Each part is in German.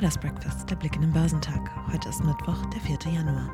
Traders Breakfast, der Blick in den Börsentag. Heute ist Mittwoch, der 4. Januar.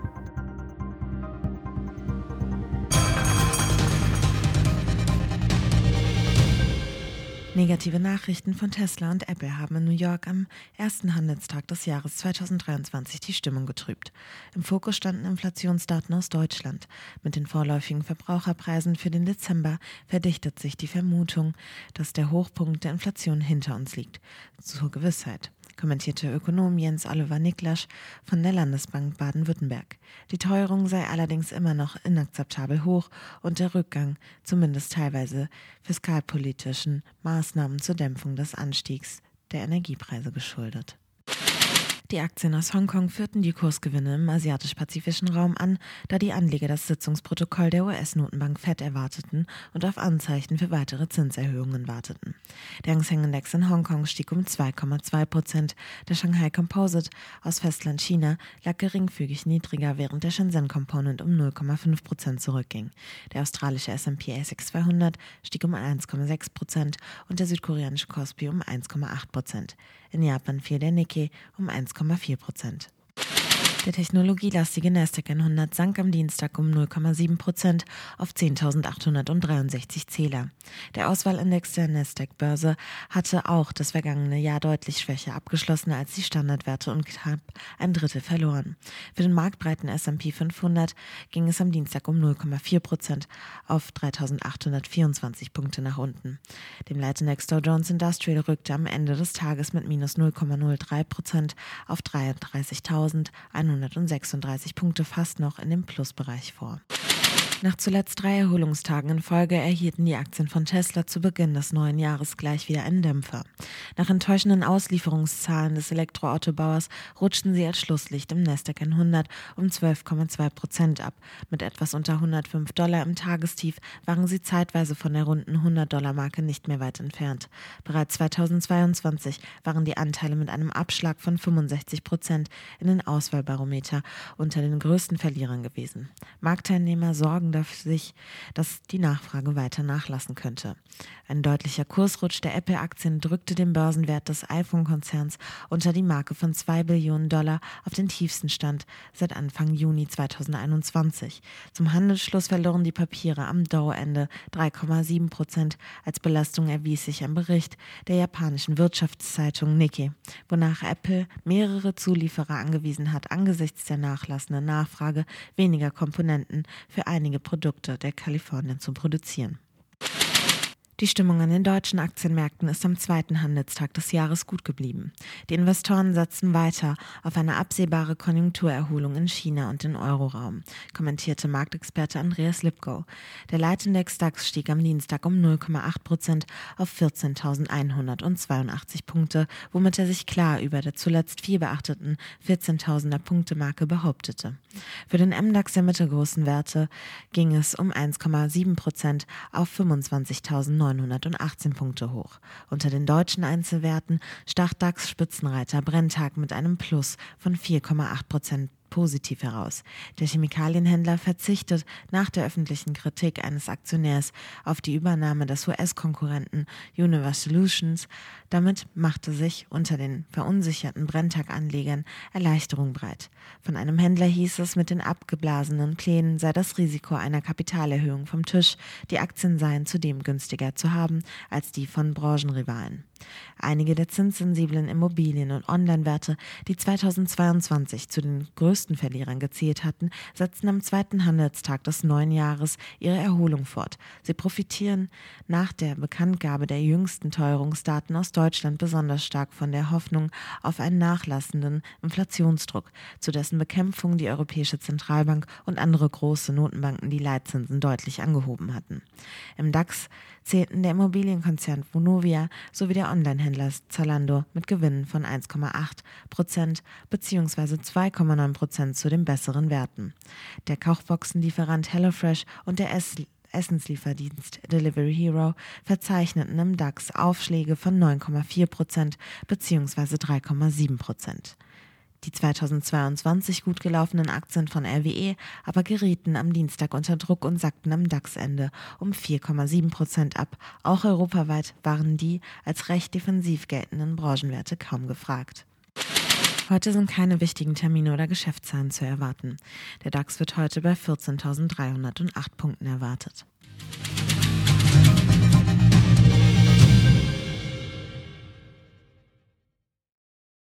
Negative Nachrichten von Tesla und Apple haben in New York am ersten Handelstag des Jahres 2023 die Stimmung getrübt. Im Fokus standen Inflationsdaten aus Deutschland. Mit den vorläufigen Verbraucherpreisen für den Dezember verdichtet sich die Vermutung, dass der Hochpunkt der Inflation hinter uns liegt. Zur Gewissheit kommentierte Ökonom Jens Oliver Niklasch von der Landesbank Baden-Württemberg. Die Teuerung sei allerdings immer noch inakzeptabel hoch und der Rückgang, zumindest teilweise fiskalpolitischen Maßnahmen zur Dämpfung des Anstiegs der Energiepreise geschuldet. Die Aktien aus Hongkong führten die Kursgewinne im asiatisch-pazifischen Raum an, da die Anleger das Sitzungsprotokoll der US-Notenbank Fed erwarteten und auf Anzeichen für weitere Zinserhöhungen warteten. Der Hang Seng Index in Hongkong stieg um 2,2 Prozent. Der Shanghai Composite aus Festland China lag geringfügig niedriger, während der Shenzhen Component um 0,5 Prozent zurückging. Der australische S&P ASX 200 stieg um 1,6 Prozent und der südkoreanische Kospi um 1,8 Prozent. In Japan fiel der Nikkei um 1,4 Prozent. Der technologielastige Nasdaq 100 sank am Dienstag um 0,7 Prozent auf 10.863 Zähler. Der Auswahlindex der Nasdaq-Börse hatte auch das vergangene Jahr deutlich schwächer abgeschlossen als die Standardwerte und knapp ein Drittel verloren. Für den marktbreiten S&P 500 ging es am Dienstag um 0,4 Prozent auf 3.824 Punkte nach unten. Dem Leitindex Dow Jones Industrial rückte am Ende des Tages mit minus 0,03 Prozent auf 33.100 136 Punkte fast noch in dem Plusbereich vor. Nach zuletzt drei Erholungstagen in Folge erhielten die Aktien von Tesla zu Beginn des neuen Jahres gleich wieder einen Dämpfer. Nach enttäuschenden Auslieferungszahlen des Elektroautobauers rutschten sie als Schlusslicht im Nasdaq 100 um 12,2 Prozent ab. Mit etwas unter 105 Dollar im Tagestief waren sie zeitweise von der runden 100-Dollar-Marke nicht mehr weit entfernt. Bereits 2022 waren die Anteile mit einem Abschlag von 65 Prozent in den Auswahlbarometer unter den größten Verlierern gewesen. Marktteilnehmer sorgen sorgen dafür, dass die Nachfrage weiter nachlassen könnte. Ein deutlicher Kursrutsch der Apple-Aktien drückte den Börsenwert des iPhone-Konzerns unter die Marke von 2 Billionen Dollar auf den tiefsten Stand seit Anfang Juni 2021. Zum Handelsschluss verloren die Papiere am Dow-Ende 3,7 Prozent. Als Belastung erwies sich ein Bericht der japanischen Wirtschaftszeitung Nikkei, wonach Apple mehrere Zulieferer angewiesen hat, angesichts der nachlassenden Nachfrage weniger Komponenten für einige einige Produkte der Kalifornien zu produzieren. Die Stimmung an den deutschen Aktienmärkten ist am zweiten Handelstag des Jahres gut geblieben. Die Investoren setzen weiter auf eine absehbare Konjunkturerholung in China und den Euroraum, kommentierte Marktexperte Andreas Lipko. Der Leitindex DAX stieg am Dienstag um 0,8 Prozent auf 14.182 Punkte, womit er sich klar über der zuletzt viel beachteten 14.000er Punkte Marke behauptete. Für den MDAX der mittelgroßen Werte ging es um 1,7 Prozent auf 25.000 918 Punkte hoch. Unter den deutschen Einzelwerten stach DAX Spitzenreiter Brenntag mit einem Plus von 4,8 Prozent positiv heraus. Der Chemikalienhändler verzichtet nach der öffentlichen Kritik eines Aktionärs auf die Übernahme des US-Konkurrenten Universe Solutions. Damit machte sich unter den verunsicherten Brenntag-Anlegern Erleichterung breit. Von einem Händler hieß es, mit den abgeblasenen Plänen sei das Risiko einer Kapitalerhöhung vom Tisch. Die Aktien seien zudem günstiger zu haben als die von Branchenrivalen. Einige der zinssensiblen Immobilien- und Online-Werte, die 2022 zu den größten Verlierern gezählt hatten, setzten am zweiten Handelstag des neuen Jahres ihre Erholung fort. Sie profitieren nach der Bekanntgabe der jüngsten Teuerungsdaten aus Deutschland besonders stark von der Hoffnung auf einen nachlassenden Inflationsdruck, zu dessen Bekämpfung die Europäische Zentralbank und andere große Notenbanken die Leitzinsen deutlich angehoben hatten. Im DAX zählten der Immobilienkonzern Vonovia sowie der Onlinehändler Zalando mit Gewinnen von 1,8 Prozent bzw. 2,9 Prozent zu den besseren Werten. Der Kochboxenlieferant HelloFresh und der Ess Essenslieferdienst Delivery Hero verzeichneten im DAX Aufschläge von 9,4 Prozent bzw. 3,7 Prozent. Die 2022 gut gelaufenen Aktien von RWE aber gerieten am Dienstag unter Druck und sackten am DAX-Ende um 4,7 Prozent ab. Auch europaweit waren die als recht defensiv geltenden Branchenwerte kaum gefragt. Heute sind keine wichtigen Termine oder Geschäftszahlen zu erwarten. Der DAX wird heute bei 14.308 Punkten erwartet.